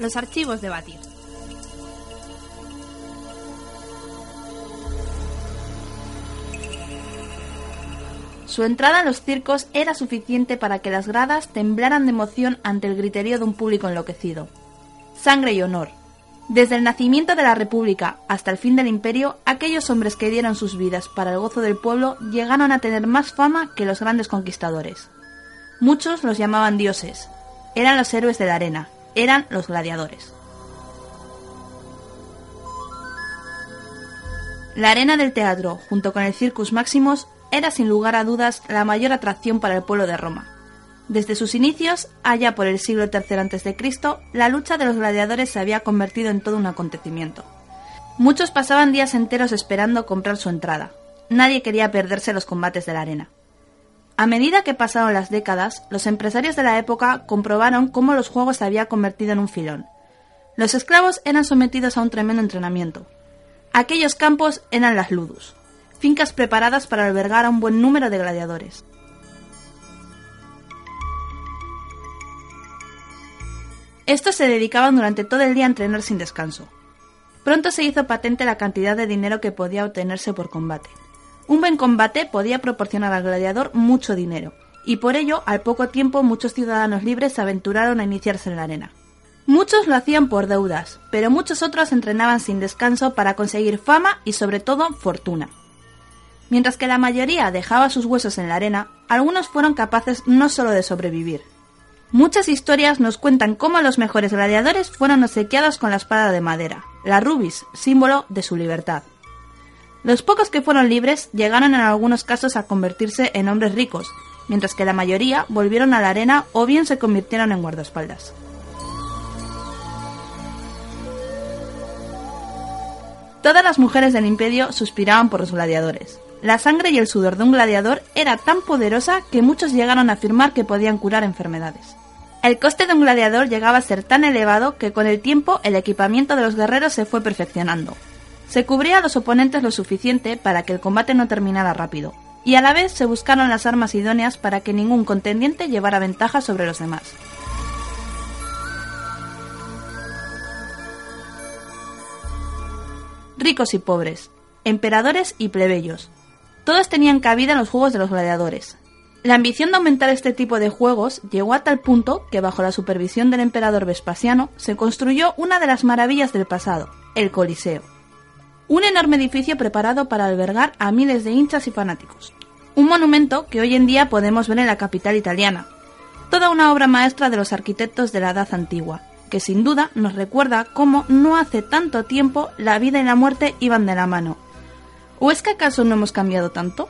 Los archivos de Batir. Su entrada en los circos era suficiente para que las gradas temblaran de emoción ante el griterío de un público enloquecido. Sangre y honor. Desde el nacimiento de la República hasta el fin del imperio, aquellos hombres que dieron sus vidas para el gozo del pueblo llegaron a tener más fama que los grandes conquistadores. Muchos los llamaban dioses. Eran los héroes de la arena, eran los gladiadores. La arena del teatro, junto con el Circus Maximus, era sin lugar a dudas la mayor atracción para el pueblo de Roma. Desde sus inicios, allá por el siglo III a.C., la lucha de los gladiadores se había convertido en todo un acontecimiento. Muchos pasaban días enteros esperando comprar su entrada. Nadie quería perderse los combates de la arena. A medida que pasaron las décadas, los empresarios de la época comprobaron cómo los juegos se había convertido en un filón. Los esclavos eran sometidos a un tremendo entrenamiento. Aquellos campos eran las ludus, fincas preparadas para albergar a un buen número de gladiadores. Estos se dedicaban durante todo el día a entrenar sin descanso. Pronto se hizo patente la cantidad de dinero que podía obtenerse por combate. Un buen combate podía proporcionar al gladiador mucho dinero, y por ello, al poco tiempo, muchos ciudadanos libres se aventuraron a iniciarse en la arena. Muchos lo hacían por deudas, pero muchos otros entrenaban sin descanso para conseguir fama y sobre todo fortuna. Mientras que la mayoría dejaba sus huesos en la arena, algunos fueron capaces no solo de sobrevivir. Muchas historias nos cuentan cómo los mejores gladiadores fueron obsequiados con la espada de madera, la rubis, símbolo de su libertad. Los pocos que fueron libres llegaron en algunos casos a convertirse en hombres ricos, mientras que la mayoría volvieron a la arena o bien se convirtieron en guardaespaldas. Todas las mujeres del imperio suspiraban por los gladiadores. La sangre y el sudor de un gladiador era tan poderosa que muchos llegaron a afirmar que podían curar enfermedades. El coste de un gladiador llegaba a ser tan elevado que con el tiempo el equipamiento de los guerreros se fue perfeccionando. Se cubría a los oponentes lo suficiente para que el combate no terminara rápido, y a la vez se buscaron las armas idóneas para que ningún contendiente llevara ventaja sobre los demás. Ricos y pobres, emperadores y plebeyos, todos tenían cabida en los juegos de los gladiadores. La ambición de aumentar este tipo de juegos llegó a tal punto que bajo la supervisión del emperador Vespasiano se construyó una de las maravillas del pasado, el Coliseo. Un enorme edificio preparado para albergar a miles de hinchas y fanáticos. Un monumento que hoy en día podemos ver en la capital italiana. Toda una obra maestra de los arquitectos de la Edad Antigua, que sin duda nos recuerda cómo no hace tanto tiempo la vida y la muerte iban de la mano ¿O es que acaso no hemos cambiado tanto?